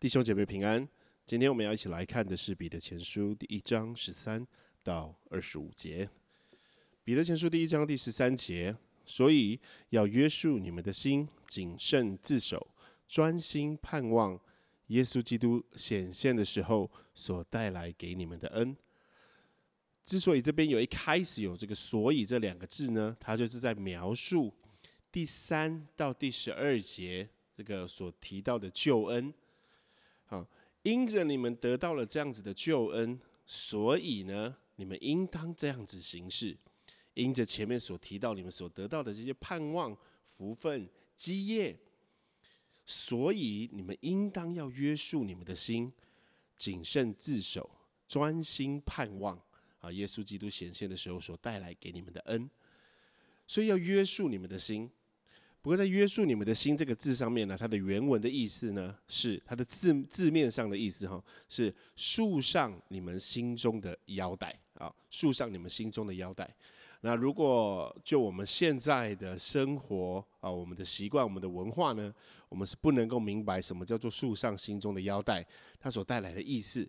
弟兄姐妹平安。今天我们要一起来看的是彼得前书第一章十三到二十五节。彼得前书第一章第十三节，所以要约束你们的心，谨慎自守，专心盼望耶稣基督显现的时候所带来给你们的恩。之所以这边有一开始有这个“所以”这两个字呢，它就是在描述第三到第十二节。这个所提到的救恩，好，因着你们得到了这样子的救恩，所以呢，你们应当这样子行事。因着前面所提到你们所得到的这些盼望、福分、基业，所以你们应当要约束你们的心，谨慎自守，专心盼望啊，耶稣基督显现的时候所带来给你们的恩。所以要约束你们的心。不过，在约束你们的心这个字上面呢，它的原文的意思呢，是它的字字面上的意思哈，是束上你们心中的腰带啊，束上你们心中的腰带。那如果就我们现在的生活啊，我们的习惯、我们的文化呢，我们是不能够明白什么叫做束上心中的腰带，它所带来的意思。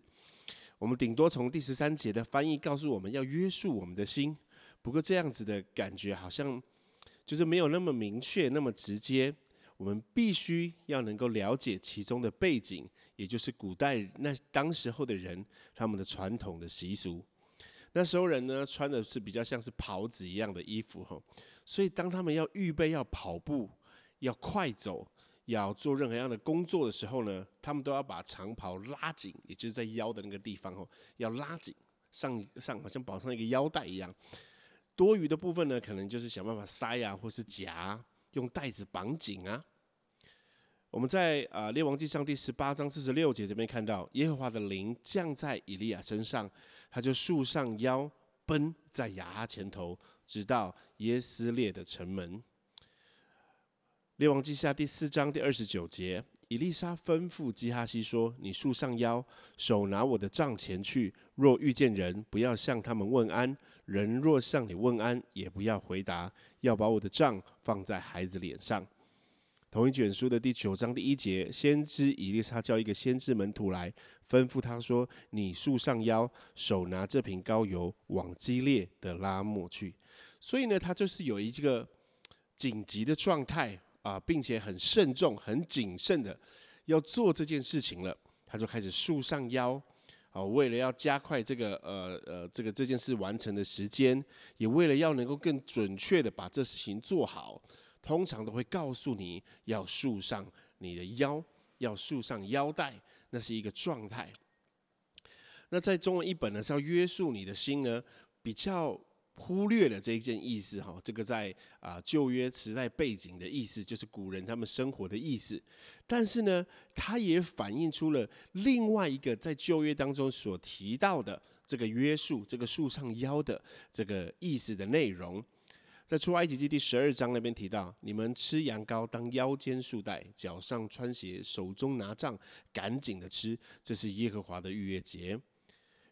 我们顶多从第十三节的翻译告诉我们要约束我们的心。不过这样子的感觉好像。就是没有那么明确、那么直接，我们必须要能够了解其中的背景，也就是古代那当时候的人他们的传统的习俗。那时候人呢穿的是比较像是袍子一样的衣服哈，所以当他们要预备要跑步、要快走、要做任何样的工作的时候呢，他们都要把长袍拉紧，也就是在腰的那个地方哦，要拉紧上上，好像绑上一个腰带一样。多余的部分呢，可能就是想办法塞啊，或是夹，用带子绑紧啊。我们在啊《列王记上》第十八章四十六节这边看到，耶和华的灵降在以利亚身上，他就束上腰，奔在亚哈前头，直到耶斯列的城门。《列王记下》第四章第二十九节。以丽莎吩咐基哈西说：“你束上腰，手拿我的杖前去。若遇见人，不要向他们问安；人若向你问安，也不要回答。要把我的杖放在孩子脸上。”同一卷书的第九章第一节，先知以丽莎叫一个先知门徒来，吩咐他说：“你束上腰，手拿这瓶膏油，往激烈的拉莫去。”所以呢，他就是有一个紧急的状态。啊，并且很慎重、很谨慎的要做这件事情了，他就开始束上腰，哦，为了要加快这个呃呃这个这件事完成的时间，也为了要能够更准确的把这事情做好，通常都会告诉你要束上你的腰，要束上腰带，那是一个状态。那在中文译本呢是要约束你的心呢，比较。忽略了这一件意思哈，这个在啊旧约时代背景的意思，就是古人他们生活的意思。但是呢，它也反映出了另外一个在旧约当中所提到的这个约束，这个束上腰的这个意思的内容。在出埃及记第十二章那边提到，你们吃羊羔当腰间束带，脚上穿鞋，手中拿杖，赶紧的吃，这是耶和华的逾越节。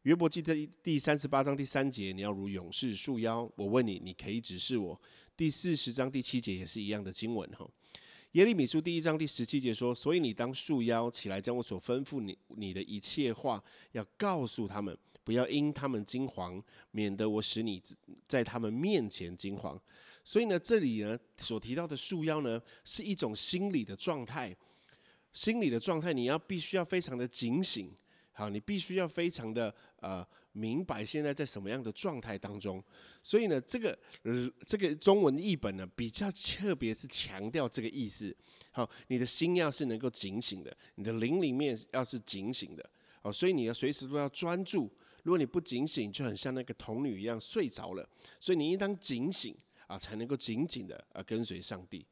约伯记的第三十八章第三节，你要如勇士束腰。我问你，你可以指示我。第四十章第七节也是一样的经文哈。耶利米书第一章第十七节说：所以你当束腰起来，将我所吩咐你你的一切话要告诉他们，不要因他们惊惶，免得我使你在他们面前惊惶。所以呢，这里呢所提到的束腰呢，是一种心理的状态，心理的状态，你要必须要非常的警醒。好，你必须要非常的呃明白现在在什么样的状态当中，所以呢，这个这个中文译本呢比较特别是强调这个意思。好，你的心要是能够警醒的，你的灵里面要是警醒的，哦，所以你要随时都要专注。如果你不警醒，就很像那个童女一样睡着了。所以你应当警醒啊，才能够紧紧的啊跟随上帝。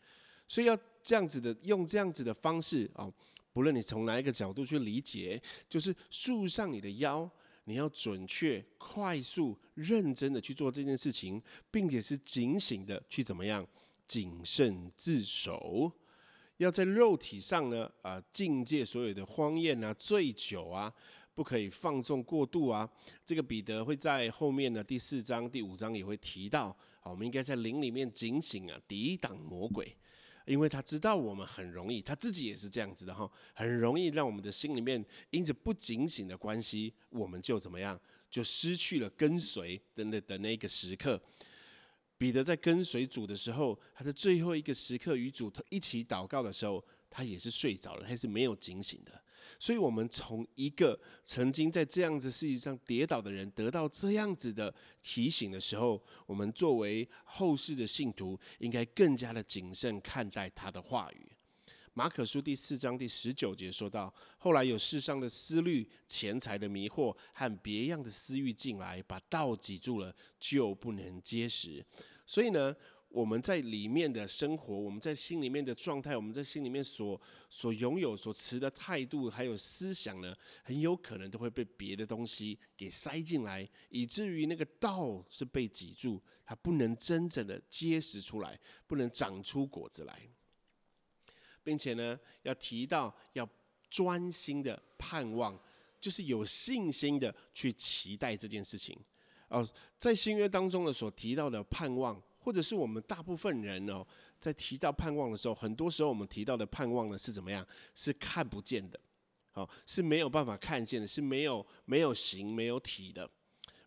所以要这样子的用这样子的方式啊。不论你从哪一个角度去理解，就是束上你的腰，你要准确、快速、认真的去做这件事情，并且是警醒的去怎么样谨慎自守，要在肉体上呢啊境界所有的荒宴啊、醉酒啊，不可以放纵过度啊。这个彼得会在后面呢第四章、第五章也会提到，好，我们应该在灵里面警醒啊，抵挡魔鬼。因为他知道我们很容易，他自己也是这样子的哈，很容易让我们的心里面因着不警醒的关系，我们就怎么样，就失去了跟随的那的那个时刻。彼得在跟随主的时候，他在最后一个时刻与主一起祷告的时候，他也是睡着了，他是没有警醒的。所以，我们从一个曾经在这样子事情上跌倒的人，得到这样子的提醒的时候，我们作为后世的信徒，应该更加的谨慎看待他的话语。马可书第四章第十九节说到：“后来有世上的思虑、钱财的迷惑和别样的私欲进来，把道挤住了，就不能结实。”所以呢。我们在里面的生活，我们在心里面的状态，我们在心里面所所拥有、所持的态度，还有思想呢，很有可能都会被别的东西给塞进来，以至于那个道是被挤住，它不能真正的结实出来，不能长出果子来，并且呢，要提到要专心的盼望，就是有信心的去期待这件事情。哦，在新约当中呢，所提到的盼望。或者是我们大部分人哦，在提到盼望的时候，很多时候我们提到的盼望呢是怎么样？是看不见的，好是没有办法看见的，是没有没有形没有体的。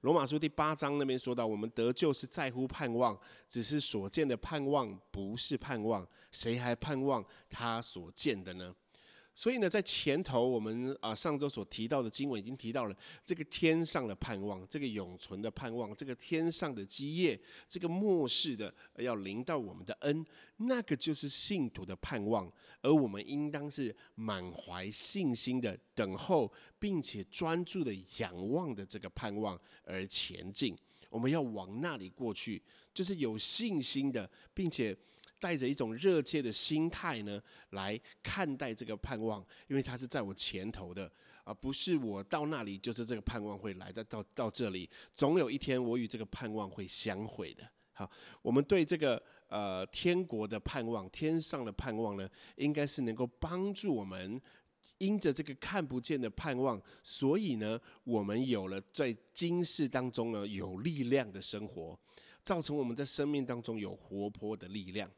罗马书第八章那边说到，我们得救是在乎盼望，只是所见的盼望不是盼望，谁还盼望他所见的呢？所以呢，在前头我们啊上周所提到的经文已经提到了这个天上的盼望，这个永存的盼望，这个天上的基业，这个末世的要临到我们的恩，那个就是信徒的盼望，而我们应当是满怀信心的等候，并且专注的仰望的这个盼望而前进。我们要往那里过去，就是有信心的，并且。带着一种热切的心态呢，来看待这个盼望，因为它是在我前头的，而不是我到那里就是这个盼望会来的到到这里，总有一天我与这个盼望会相会的。好，我们对这个呃天国的盼望，天上的盼望呢，应该是能够帮助我们，因着这个看不见的盼望，所以呢，我们有了在今世当中呢有力量的生活，造成我们在生命当中有活泼的力量。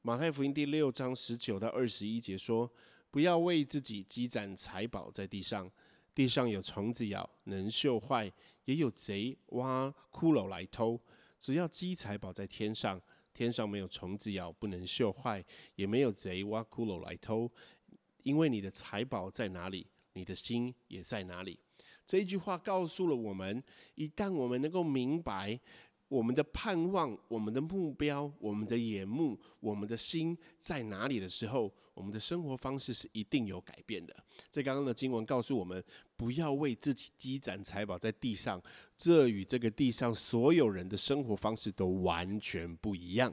马太福音第六章十九到二十一节说：“不要为自己积攒财宝在地上，地上有虫子咬，能锈坏；也有贼挖骷髅来偷。只要积财宝在天上，天上没有虫子咬，不能锈坏，也没有贼挖骷髅来偷。因为你的财宝在哪里，你的心也在哪里。”这一句话告诉了我们：一旦我们能够明白。我们的盼望、我们的目标、我们的眼目、我们的心在哪里的时候，我们的生活方式是一定有改变的。在刚刚的经文告诉我们，不要为自己积攒财宝在地上，这与这个地上所有人的生活方式都完全不一样。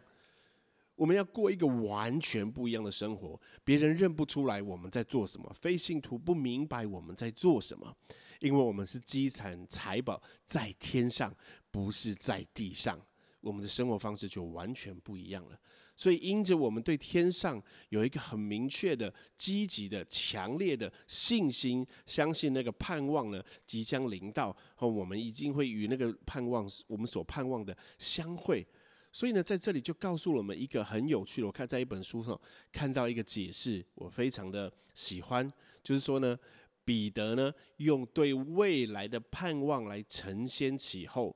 我们要过一个完全不一样的生活，别人认不出来我们在做什么，非信徒不明白我们在做什么。因为我们是积攒财宝在天上，不是在地上，我们的生活方式就完全不一样了。所以，因着我们对天上有一个很明确的、积极的、强烈的信心，相信那个盼望呢即将临到，和我们已经会与那个盼望，我们所盼望的相会。所以呢，在这里就告诉我们一个很有趣的，我看在一本书上看到一个解释，我非常的喜欢，就是说呢。彼得呢，用对未来的盼望来承先启后，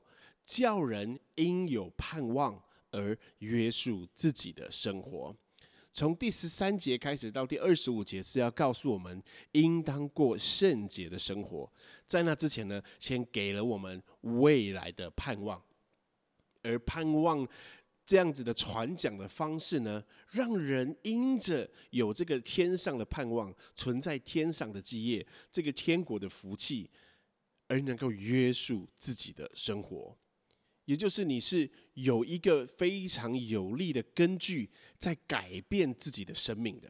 叫人应有盼望而约束自己的生活。从第十三节开始到第二十五节，是要告诉我们应当过圣洁的生活。在那之前呢，先给了我们未来的盼望，而盼望。这样子的传讲的方式呢，让人因着有这个天上的盼望，存在天上的基业，这个天国的福气，而能够约束自己的生活。也就是你是有一个非常有力的根据，在改变自己的生命的。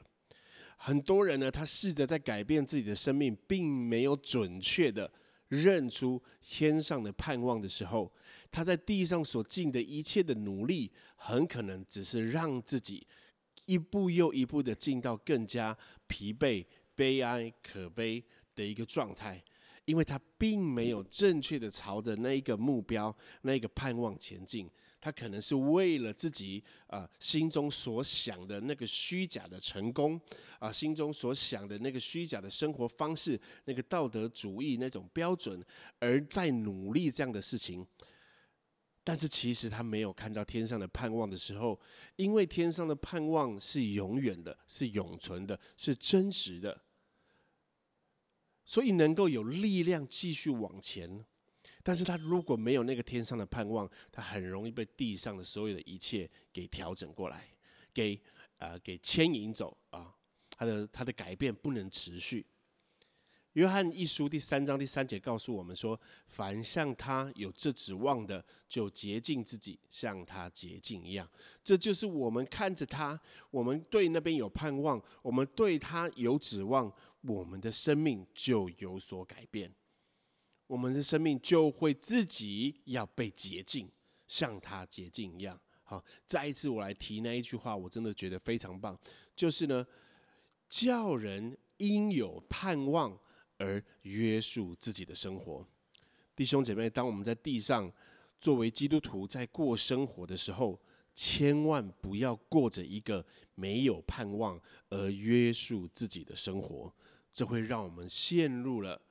很多人呢，他试着在改变自己的生命，并没有准确的认出天上的盼望的时候。他在地上所尽的一切的努力，很可能只是让自己一步又一步的进到更加疲惫、悲哀、可悲的一个状态。因为他并没有正确的朝着那一个目标、那一个盼望前进。他可能是为了自己啊心中所想的那个虚假的成功啊，心中所想的那个虚假的生活方式、那个道德主义那种标准，而在努力这样的事情。但是其实他没有看到天上的盼望的时候，因为天上的盼望是永远的、是永存的、是真实的，所以能够有力量继续往前。但是他如果没有那个天上的盼望，他很容易被地上的所有的一切给调整过来，给呃给牵引走啊，他的他的改变不能持续。约翰一书第三章第三节告诉我们说：“凡向他有这指望的，就洁净自己，像他洁净一样。”这就是我们看着他，我们对那边有盼望，我们对他有指望，我们的生命就有所改变，我们的生命就会自己要被洁净，像他洁净一样。好，再一次我来提那一句话，我真的觉得非常棒，就是呢，叫人应有盼望。而约束自己的生活，弟兄姐妹，当我们在地上作为基督徒在过生活的时候，千万不要过着一个没有盼望而约束自己的生活，这会让我们陷入了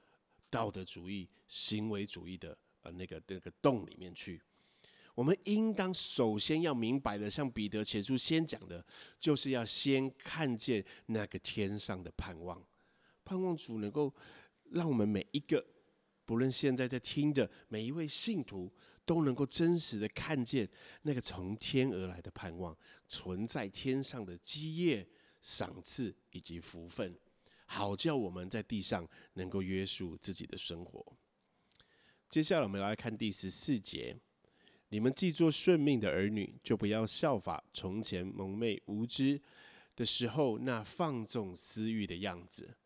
道德主义、行为主义的呃那个那个洞里面去。我们应当首先要明白的，像彼得前书先讲的，就是要先看见那个天上的盼望。盼望主能够让我们每一个，不论现在在听的每一位信徒，都能够真实的看见那个从天而来的盼望，存在天上的基业、赏赐以及福分，好叫我们在地上能够约束自己的生活。接下来我们来看第十四节：你们既做顺命的儿女，就不要效法从前蒙昧无知的时候那放纵私欲的样子。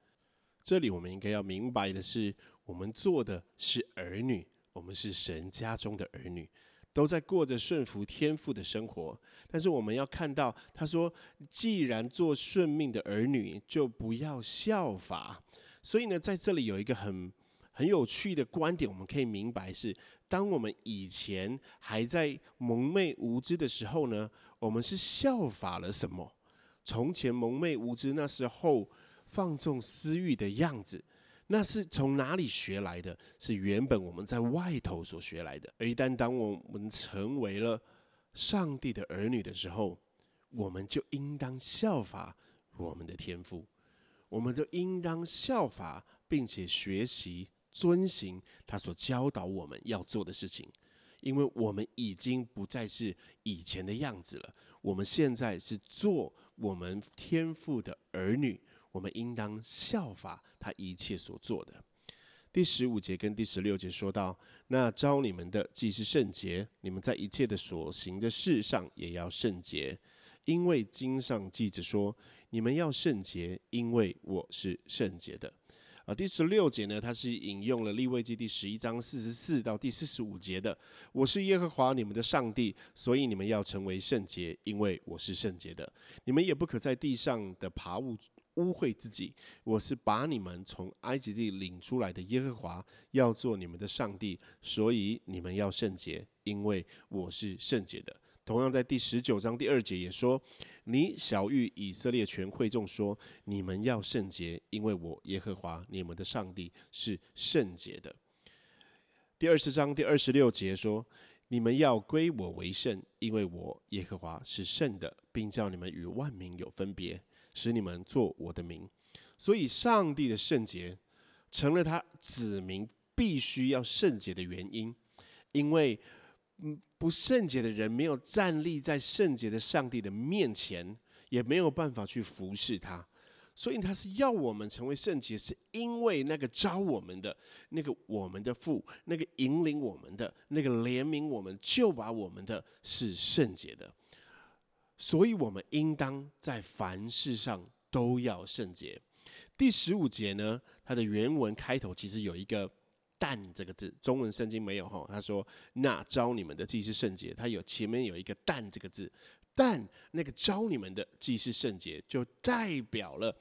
这里我们应该要明白的是，我们做的是儿女，我们是神家中的儿女，都在过着顺服天父的生活。但是我们要看到，他说：“既然做顺命的儿女，就不要效法。”所以呢，在这里有一个很很有趣的观点，我们可以明白是：当我们以前还在蒙昧无知的时候呢，我们是效法了什么？从前蒙昧无知那时候。放纵私欲的样子，那是从哪里学来的？是原本我们在外头所学来的。而一旦当我们成为了上帝的儿女的时候，我们就应当效法我们的天赋，我们就应当效法并且学习遵行他所教导我们要做的事情，因为我们已经不再是以前的样子了。我们现在是做我们天赋的儿女。我们应当效法他一切所做的。第十五节跟第十六节说到：“那招你们的既是圣洁，你们在一切的所行的事上也要圣洁，因为经上记着说：你们要圣洁，因为我是圣洁的。”啊，第十六节呢，它是引用了利未记第十一章四十四到第四十五节的：“我是耶和华你们的上帝，所以你们要成为圣洁，因为我是圣洁的。你们也不可在地上的爬物。”污秽自己，我是把你们从埃及地领出来的耶和华，要做你们的上帝，所以你们要圣洁，因为我是圣洁的。同样在第十九章第二节也说：“你小谕以色列全会众说，你们要圣洁，因为我耶和华你们的上帝是圣洁的。”第二十章第二十六节说：“你们要归我为圣，因为我耶和华是圣的，并叫你们与万民有分别。”使你们做我的名，所以上帝的圣洁成了他子民必须要圣洁的原因。因为，不圣洁的人没有站立在圣洁的上帝的面前，也没有办法去服侍他。所以他是要我们成为圣洁，是因为那个招我们的那个我们的父，那个引领我们的那个怜悯我们，就把我们的是圣洁的。所以，我们应当在凡事上都要圣洁。第十五节呢，它的原文开头其实有一个“但”这个字，中文圣经没有哈。他说：“那招你们的既是圣洁。”他有前面有一个“但”这个字，但那个招你们的既是圣洁，就代表了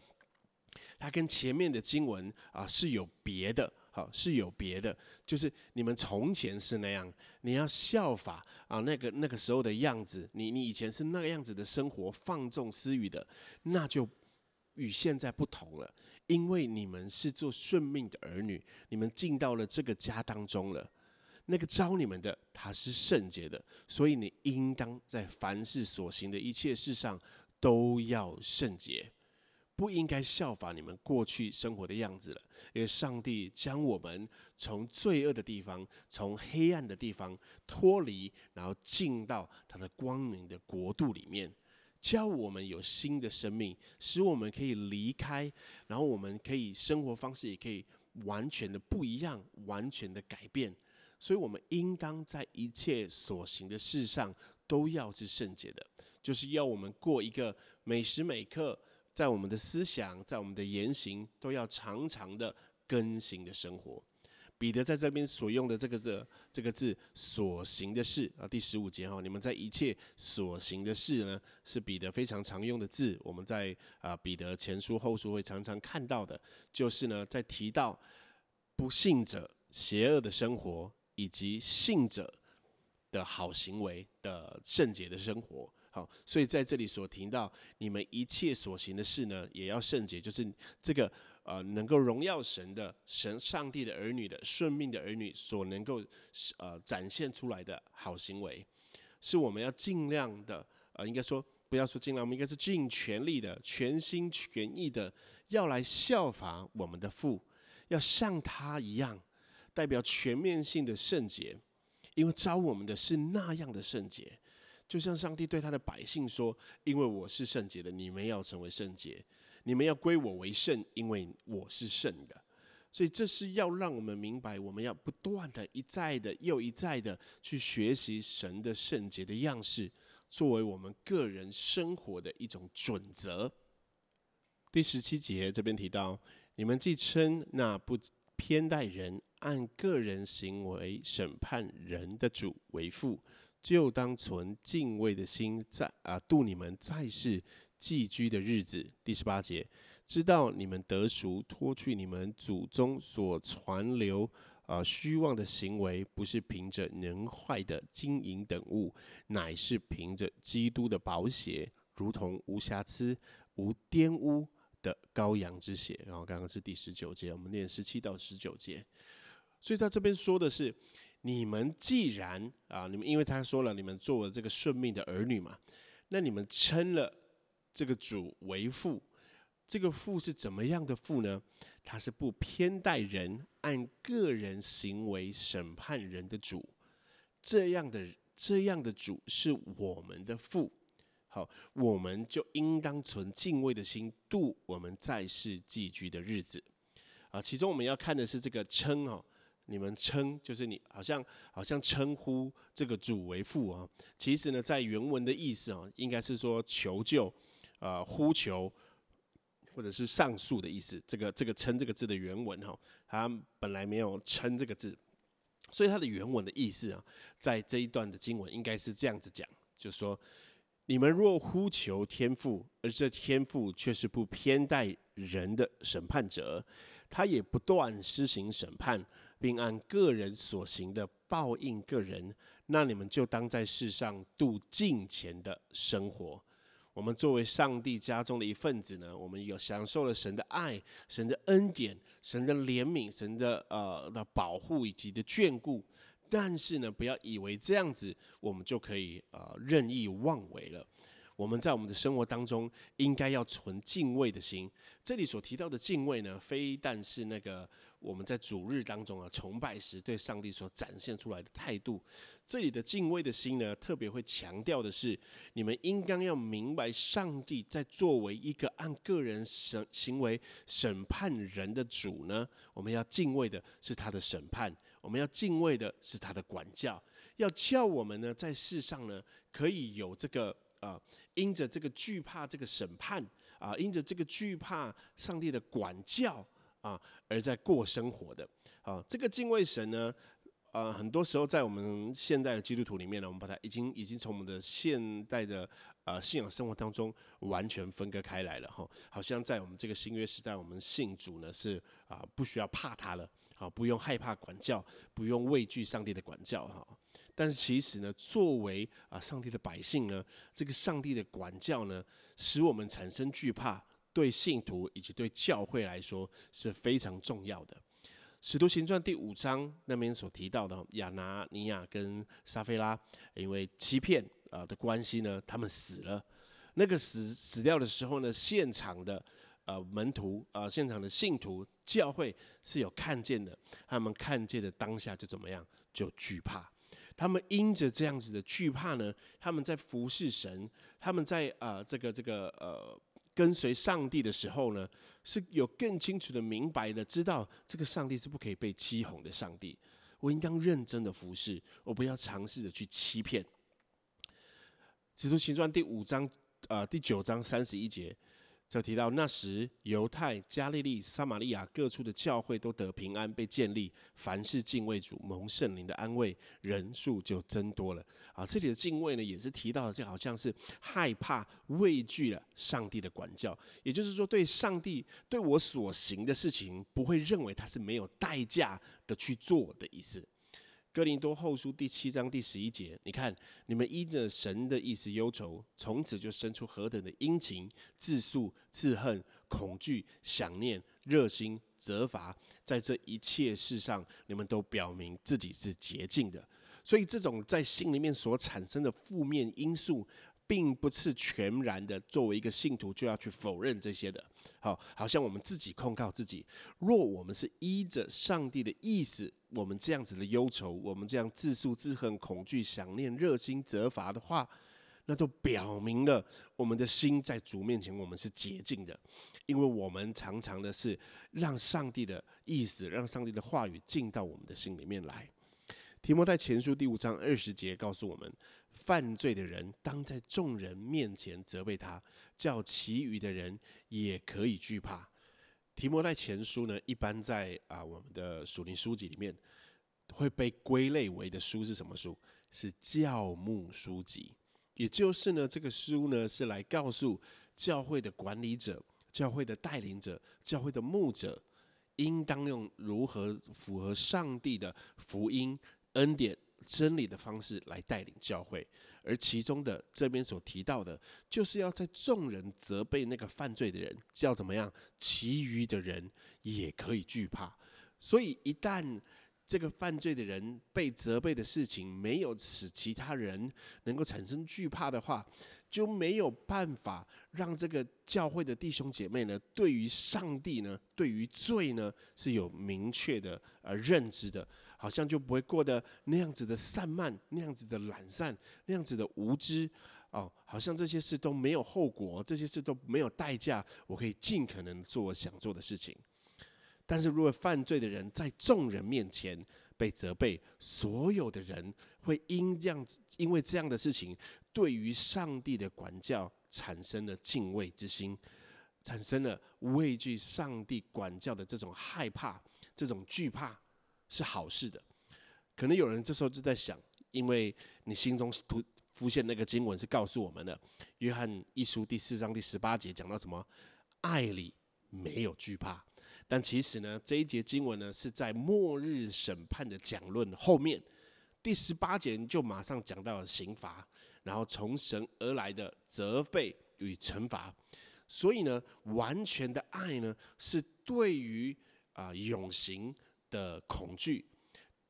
它跟前面的经文啊是有别的，好是有别的，就是你们从前是那样，你要效法啊那个那个时候的样子，你你以前是那个样子的生活，放纵私欲的，那就与现在不同了，因为你们是做顺命的儿女，你们进到了这个家当中了。那个招你们的，他是圣洁的，所以你应当在凡事所行的一切事上都要圣洁，不应该效法你们过去生活的样子了。因为上帝将我们从罪恶的地方、从黑暗的地方脱离，然后进到他的光明的国度里面，教我们有新的生命，使我们可以离开，然后我们可以生活方式也可以完全的不一样，完全的改变。所以，我们应当在一切所行的事上都要是圣洁的，就是要我们过一个每时每刻，在我们的思想、在我们的言行，都要常常的更新的生活。彼得在这边所用的这个字，这个字“所行的事”啊，第十五节哈，你们在一切所行的事呢，是彼得非常常用的字。我们在啊彼得前书、后书会常常看到的，就是呢，在提到不信者邪恶的生活。以及信者的好行为的圣洁的生活，好，所以在这里所提到，你们一切所行的事呢，也要圣洁，就是这个呃，能够荣耀神的神上帝的儿女的顺命的儿女所能够呃展现出来的好行为，是我们要尽量的呃，应该说不要说尽量，我们应该是尽全力的、全心全意的，要来效法我们的父，要像他一样。代表全面性的圣洁，因为招我们的是那样的圣洁，就像上帝对他的百姓说：“因为我是圣洁的，你们要成为圣洁，你们要归我为圣，因为我是圣的。”所以这是要让我们明白，我们要不断的一再的又一再的去学习神的圣洁的样式，作为我们个人生活的一种准则。第十七节这边提到：“你们既称那不偏待人。”按个人行为审判人的主为父，就当存敬畏的心，在啊度你们在世寄居的日子。第十八节，知道你们得赎，脱去你们祖宗所传流啊虚妄的行为，不是凭着能坏的金银等物，乃是凭着基督的宝血，如同无瑕疵、无玷污的羔羊之血。然后刚刚是第十九节，我们念十七到十九节。所以他这边说的是，你们既然啊，你们因为他说了，你们做了这个顺命的儿女嘛，那你们称了这个主为父，这个父是怎么样的父呢？他是不偏待人，按个人行为审判人的主，这样的这样的主是我们的父。好，我们就应当存敬畏的心度我们在世寄居的日子。啊，其中我们要看的是这个称哦。你们称就是你好像好像称呼这个主为父啊，其实呢，在原文的意思啊，应该是说求救，啊呼求，或者是上诉的意思。这个这个称这个字的原文哈，它本来没有称这个字，所以它的原文的意思啊，在这一段的经文应该是这样子讲，就是说，你们若呼求天父，而这天父却是不偏待人的审判者。他也不断施行审判，并按个人所行的报应个人。那你们就当在世上度尽前的生活。我们作为上帝家中的一份子呢，我们有享受了神的爱、神的恩典、神的怜悯、神的呃的保护以及的眷顾。但是呢，不要以为这样子我们就可以呃任意妄为了。我们在我们的生活当中，应该要存敬畏的心。这里所提到的敬畏呢，非但是那个我们在主日当中啊崇拜时对上帝所展现出来的态度。这里的敬畏的心呢，特别会强调的是，你们应当要明白，上帝在作为一个按个人审行为审判人的主呢，我们要敬畏的是他的审判，我们要敬畏的是他的管教，要叫我们呢在世上呢可以有这个。啊，因着这个惧怕这个审判啊，因着这个惧怕上帝的管教啊，而在过生活的啊，这个敬畏神呢，呃，很多时候在我们现代的基督徒里面呢，我们把它已经已经从我们的现代的呃信仰生活当中完全分割开来了哈。好像在我们这个新约时代，我们信主呢是啊不需要怕他了，好不用害怕管教，不用畏惧上帝的管教哈。但是其实呢，作为啊上帝的百姓呢，这个上帝的管教呢，使我们产生惧怕，对信徒以及对教会来说是非常重要的。使徒行传第五章那边所提到的亚拿尼亚跟撒菲拉，因为欺骗啊的关系呢，他们死了。那个死死掉的时候呢，现场的呃门徒啊，现场的信徒教会是有看见的，他们看见的当下就怎么样，就惧怕。他们因着这样子的惧怕呢，他们在服侍神，他们在呃这个这个呃跟随上帝的时候呢，是有更清楚的明白的知道这个上帝是不可以被欺哄的上帝。我应当认真的服侍，我不要尝试着去欺骗。使徒行传第五章呃第九章三十一节。就提到那时，犹太、加利利、撒玛利亚各处的教会都得平安，被建立。凡是敬畏主、蒙圣灵的安慰，人数就增多了。啊，这里的敬畏呢，也是提到的，就好像是害怕、畏惧了上帝的管教。也就是说，对上帝对我所行的事情，不会认为他是没有代价的去做的意思。哥林多后书第七章第十一节，你看，你们依着神的意思忧愁，从此就生出何等的殷勤、自诉、自恨、恐惧、想念、热心、责罚，在这一切事上，你们都表明自己是洁净的。所以，这种在心里面所产生的负面因素。并不是全然的作为一个信徒就要去否认这些的，好，好像我们自己控告自己。若我们是依着上帝的意思，我们这样子的忧愁，我们这样自诉自恨、恐惧、想念、热心责罚的话，那都表明了我们的心在主面前我们是洁净的，因为我们常常的是让上帝的意思、让上帝的话语进到我们的心里面来。提摩太前书第五章二十节告诉我们。犯罪的人当在众人面前责备他，叫其余的人也可以惧怕。提摩太前书呢，一般在啊我们的属灵书籍里面会被归类为的书是什么书？是教牧书籍。也就是呢，这个书呢是来告诉教会的管理者、教会的带领者、教会的牧者，应当用如何符合上帝的福音恩典。真理的方式来带领教会，而其中的这边所提到的，就是要在众人责备那个犯罪的人，叫怎么样，其余的人也可以惧怕。所以一旦这个犯罪的人被责备的事情没有使其他人能够产生惧怕的话，就没有办法让这个教会的弟兄姐妹呢，对于上帝呢，对于罪呢，是有明确的呃认知的。好像就不会过得那样子的散漫，那样子的懒散，那样子的无知哦。好像这些事都没有后果，这些事都没有代价，我可以尽可能做我想做的事情。但是如果犯罪的人在众人面前被责备，所有的人会因这样子，因为这样的事情，对于上帝的管教产生了敬畏之心，产生了畏惧上帝管教的这种害怕，这种惧怕。是好事的，可能有人这时候就在想，因为你心中突浮现那个经文是告诉我们的，《约翰一书》第四章第十八节讲到什么？爱里没有惧怕。但其实呢，这一节经文呢是在末日审判的讲论后面，第十八节就马上讲到了刑罚，然后从神而来的责备与惩罚。所以呢，完全的爱呢是对于啊永刑。的恐惧，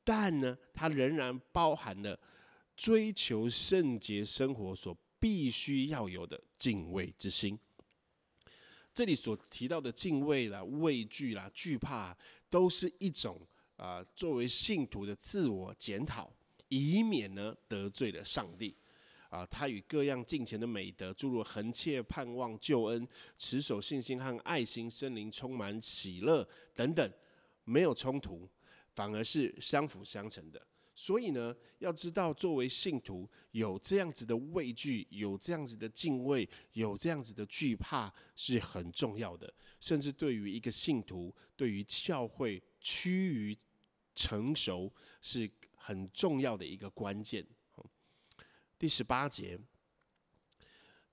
但呢，它仍然包含了追求圣洁生活所必须要有的敬畏之心。这里所提到的敬畏啦、畏惧啦、惧怕，都是一种啊，作为信徒的自我检讨，以免呢得罪了上帝。啊，他与各样敬虔的美德，诸如恒切盼望救恩、持守信心和爱心、森灵充满喜乐等等。没有冲突，反而是相辅相成的。所以呢，要知道作为信徒有这样子的畏惧，有这样子的敬畏，有这样子的惧怕是很重要的。甚至对于一个信徒，对于教会趋于成熟是很重要的一个关键。第十八节，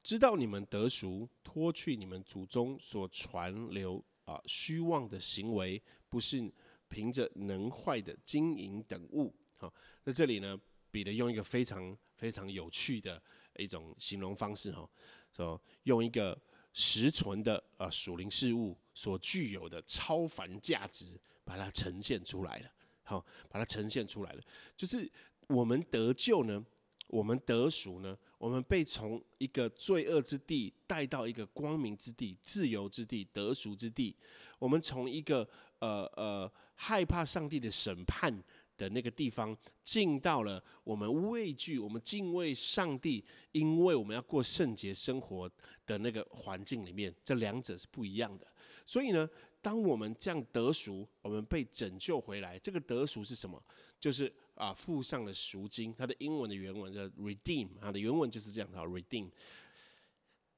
知道你们得赎，脱去你们祖宗所传流啊虚妄的行为，不是凭着能坏的金银等物。好，在这里呢，彼得用一个非常非常有趣的一种形容方式，哈，说用一个实存的啊属灵事物所具有的超凡价值，把它呈现出来了。好，把它呈现出来了，就是我们得救呢。我们得赎呢？我们被从一个罪恶之地带到一个光明之地、自由之地、得赎之地。我们从一个呃呃害怕上帝的审判的那个地方，进到了我们畏惧、我们敬畏上帝，因为我们要过圣洁生活的那个环境里面。这两者是不一样的。所以呢，当我们这样得赎，我们被拯救回来，这个得赎是什么？就是啊，付上了赎金。它的英文的原文叫 redeem，它的原文就是这样的 redeem。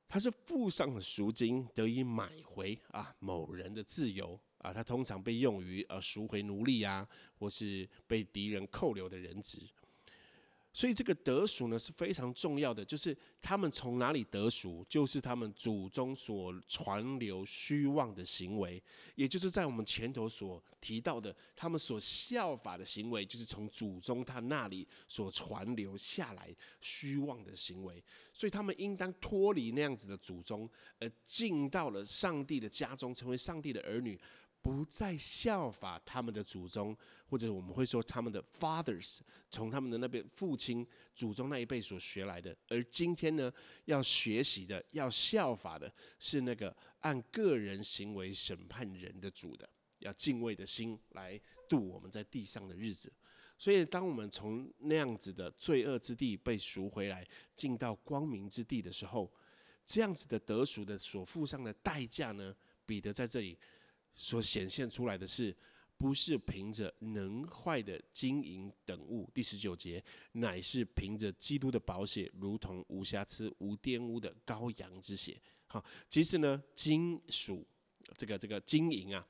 它是付上了赎金，得以买回啊某人的自由啊。它通常被用于呃赎回奴隶啊，或是被敌人扣留的人质。所以这个得赎呢是非常重要的，就是他们从哪里得赎，就是他们祖宗所传流虚妄的行为，也就是在我们前头所提到的，他们所效法的行为，就是从祖宗他那里所传流下来虚妄的行为。所以他们应当脱离那样子的祖宗，而进到了上帝的家中，成为上帝的儿女。不再效法他们的祖宗，或者我们会说他们的 fathers，从他们的那边父亲、祖宗那一辈所学来的。而今天呢，要学习的、要效法的是那个按个人行为审判人的主的，要敬畏的心来度我们在地上的日子。所以，当我们从那样子的罪恶之地被赎回来，进到光明之地的时候，这样子的得赎的所付上的代价呢？彼得在这里。所显现出来的是，不是凭着能坏的金银等物，第十九节，乃是凭着基督的宝血，如同无瑕疵、无玷污的羔羊之血。好，其实呢，金属这个这个金银啊，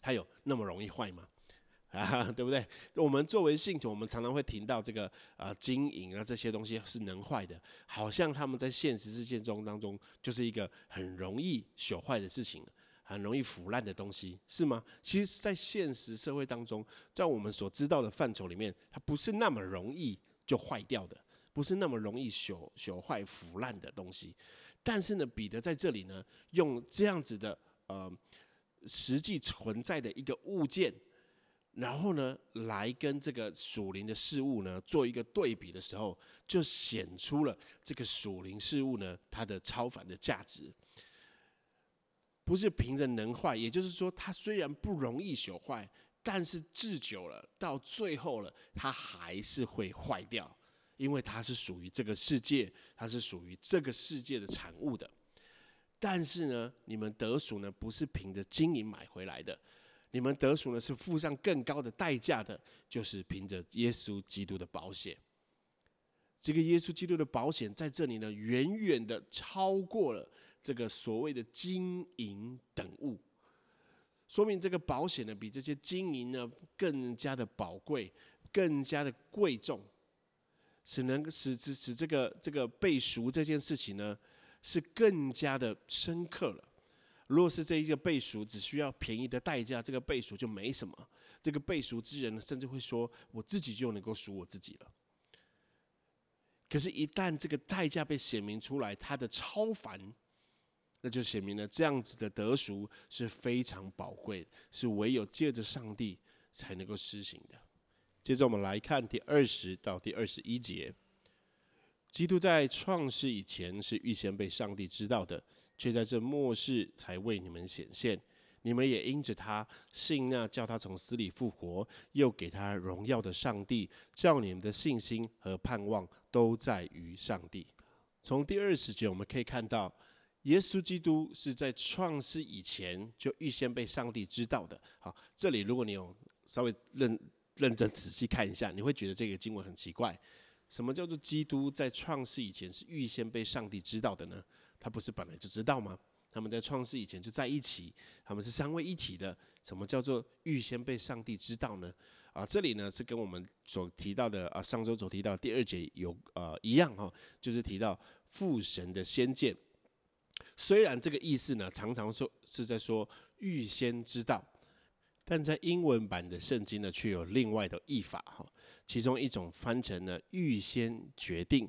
它有那么容易坏吗？啊，对不对？我们作为信徒，我们常常会听到这个啊，金银啊这些东西是能坏的，好像他们在现实世界中当中就是一个很容易朽坏的事情。很容易腐烂的东西是吗？其实，在现实社会当中，在我们所知道的范畴里面，它不是那么容易就坏掉的，不是那么容易朽朽坏腐烂的东西。但是呢，彼得在这里呢，用这样子的呃实际存在的一个物件，然后呢，来跟这个属灵的事物呢做一个对比的时候，就显出了这个属灵事物呢它的超凡的价值。不是凭着能坏，也就是说，它虽然不容易朽坏，但是治久了，到最后了，它还是会坏掉，因为它是属于这个世界，它是属于这个世界的产物的。但是呢，你们得赎呢，不是凭着金银买回来的，你们得赎呢，是付上更高的代价的，就是凭着耶稣基督的保险。这个耶稣基督的保险在这里呢，远远的超过了。这个所谓的金银等物，说明这个保险呢，比这些金银呢更加的宝贵，更加的贵重，使能使使使这个这个背赎这件事情呢，是更加的深刻了。如果是这一个背赎只需要便宜的代价，这个背赎就没什么。这个背赎之人呢，甚至会说，我自己就能够赎我自己了。可是，一旦这个代价被显明出来，他的超凡。那就写明了这样子的得赎是非常宝贵，是唯有借着上帝才能够施行的。接着我们来看第二十到第二十一节：基督在创世以前是预先被上帝知道的，却在这末世才为你们显现。你们也因着他信那叫他从死里复活，又给他荣耀的上帝，叫你们的信心和盼望都在于上帝。从第二十节我们可以看到。耶稣基督是在创世以前就预先被上帝知道的。好，这里如果你有稍微认认真仔细看一下，你会觉得这个经文很奇怪。什么叫做基督在创世以前是预先被上帝知道的呢？他不是本来就知道吗？他们在创世以前就在一起，他们是三位一体的。什么叫做预先被上帝知道呢？啊，这里呢是跟我们所提到的啊，上周所提到第二节有呃一样哈，就是提到父神的先见。虽然这个意思呢，常常说是在说预先知道，但在英文版的圣经呢，却有另外的译法哈。其中一种翻成了预先决定，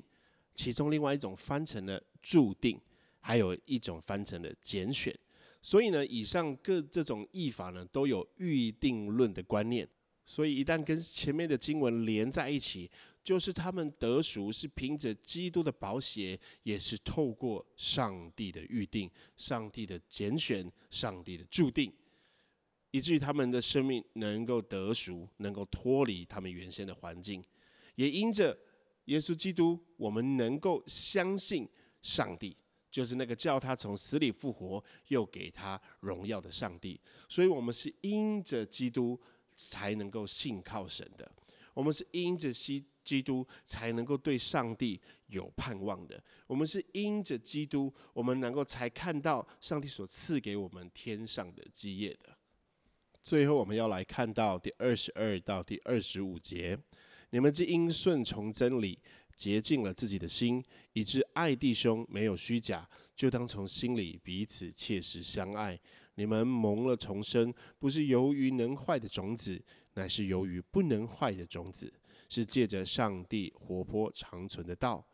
其中另外一种翻成了注定，还有一种翻成了拣选。所以呢，以上各这种译法呢，都有预定论的观念。所以一旦跟前面的经文连在一起，就是他们得赎是凭着基督的宝血，也是透过上帝的预定、上帝的拣选、上帝的注定。以至于他们的生命能够得赎，能够脱离他们原先的环境，也因着耶稣基督，我们能够相信上帝，就是那个叫他从死里复活，又给他荣耀的上帝。所以，我们是因着基督才能够信靠神的；我们是因着基基督才能够对上帝有盼望的；我们是因着基督，我们能够才看到上帝所赐给我们天上的基业的。最后，我们要来看到第二十二到第二十五节：你们既因顺从真理，洁净了自己的心，以致爱弟兄没有虚假，就当从心里彼此切实相爱。你们蒙了重生，不是由于能坏的种子，乃是由于不能坏的种子，是借着上帝活泼长存的道。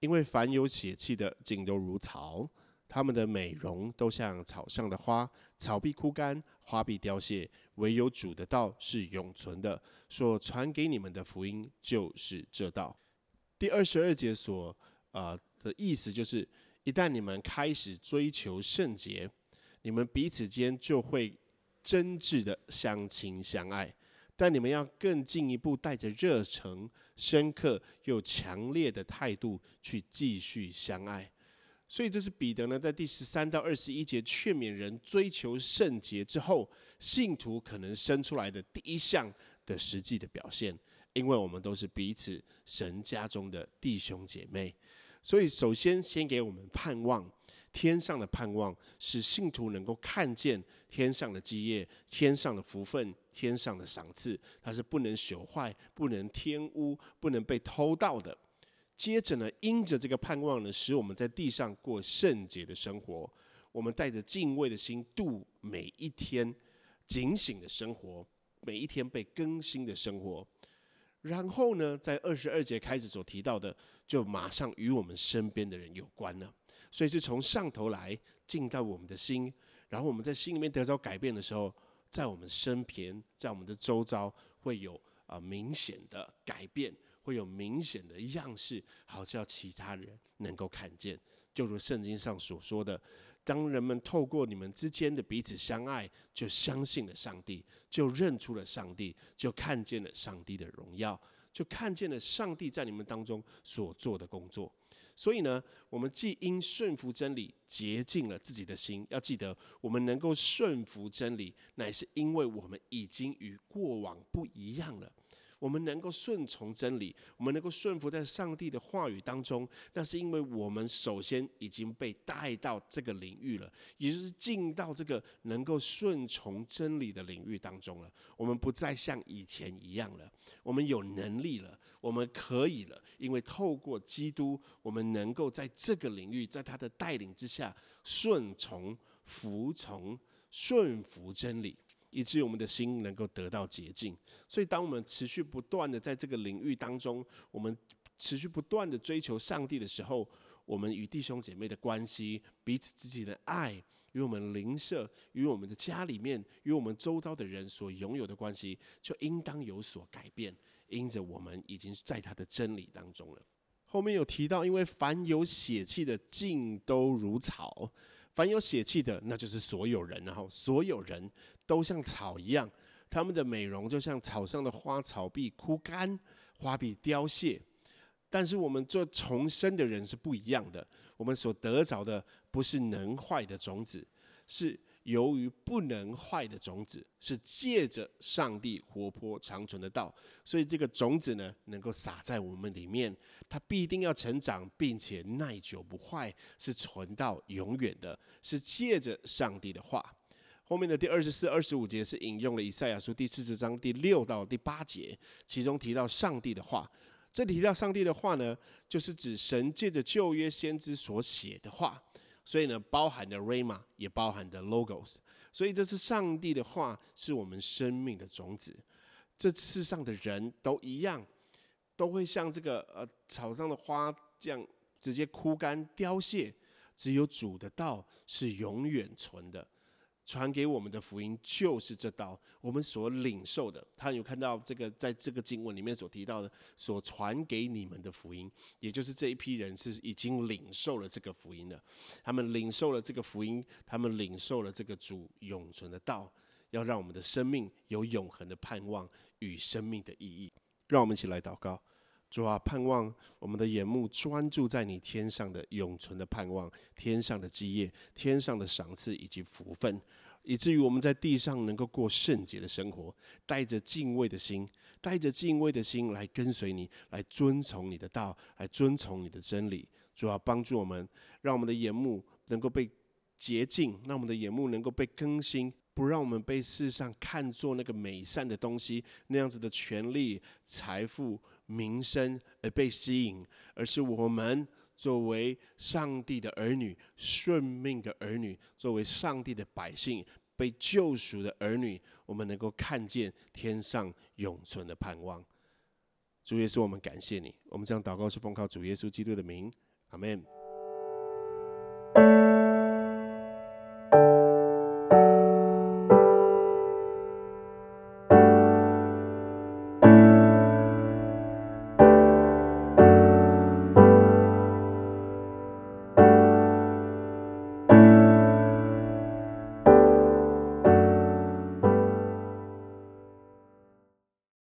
因为凡有血气的，尽都如草。他们的美容都像草上的花，草必枯干，花必凋谢，唯有主的道是永存的。所传给你们的福音就是这道。第二十二节所呃的意思就是，一旦你们开始追求圣洁，你们彼此间就会真挚的相亲相爱。但你们要更进一步，带着热诚、深刻又强烈的态度去继续相爱。所以这是彼得呢，在第十三到二十一节劝勉人追求圣洁之后，信徒可能生出来的第一项的实际的表现。因为我们都是彼此神家中的弟兄姐妹，所以首先先给我们盼望，天上的盼望，使信徒能够看见天上的基业、天上的福分、天上的赏赐，它是不能朽坏、不能天污、不能被偷盗的。接着呢，因着这个盼望呢，使我们在地上过圣洁的生活。我们带着敬畏的心度每一天，警醒的生活，每一天被更新的生活。然后呢，在二十二节开始所提到的，就马上与我们身边的人有关了。所以是从上头来进到我们的心，然后我们在心里面得到改变的时候，在我们身边，在我们的周遭会有啊明显的改变。会有明显的样式，好叫其他人能够看见。就如圣经上所说的，当人们透过你们之间的彼此相爱，就相信了上帝，就认出了上帝，就看见了上帝的荣耀，就看见了上帝在你们当中所做的工作。所以呢，我们既因顺服真理洁净了自己的心，要记得，我们能够顺服真理，乃是因为我们已经与过往不一样了。我们能够顺从真理，我们能够顺服在上帝的话语当中，那是因为我们首先已经被带到这个领域了，也就是进到这个能够顺从真理的领域当中了。我们不再像以前一样了，我们有能力了，我们可以了，因为透过基督，我们能够在这个领域，在他的带领之下，顺从、服从、顺服真理。以至于我们的心能够得到洁净。所以，当我们持续不断的在这个领域当中，我们持续不断的追求上帝的时候，我们与弟兄姐妹的关系、彼此之间的爱，与我们邻舍、与我们的家里面、与我们周遭的人所拥有的关系，就应当有所改变。因着我们已经在他的真理当中了。后面有提到，因为凡有血气的，尽都如草。凡有血气的，那就是所有人，然后所有人都像草一样，他们的美容就像草上的花草必枯干，花必凋谢。但是我们做重生的人是不一样的，我们所得着的不是能坏的种子，是。由于不能坏的种子是借着上帝活泼长存的道，所以这个种子呢，能够撒在我们里面，它必定要成长，并且耐久不坏，是存到永远的。是借着上帝的话，后面的第二十四、二十五节是引用了以赛亚书第四十章第六到第八节，其中提到上帝的话。这里提到上帝的话呢，就是指神借着旧约先知所写的话，所以呢，包含的 rama 也包含的 logos。所以这是上帝的话，是我们生命的种子。这世上的人都一样，都会像这个呃草上的花这样直接枯干凋谢，只有主的道是永远存的。传给我们的福音就是这道，我们所领受的。他有看到这个，在这个经文里面所提到的，所传给你们的福音，也就是这一批人是已经领受了这个福音了。他们领受了这个福音，他们领受了这个主永存的道，要让我们的生命有永恒的盼望与生命的意义。让我们一起来祷告。主啊，盼望我们的眼目专注在你天上的永存的盼望，天上的基业，天上的赏赐以及福分，以至于我们在地上能够过圣洁的生活，带着敬畏的心，带着敬畏的心来跟随你，来遵从你的道，来遵从你的真理。主啊，帮助我们，让我们的眼目能够被洁净，让我们的眼目能够被更新，不让我们被世上看作那个美善的东西，那样子的权利、财富。名声而被吸引，而是我们作为上帝的儿女、顺命的儿女，作为上帝的百姓、被救赎的儿女，我们能够看见天上永存的盼望。主耶稣，我们感谢你。我们这样祷告是奉靠主耶稣基督的名，阿门。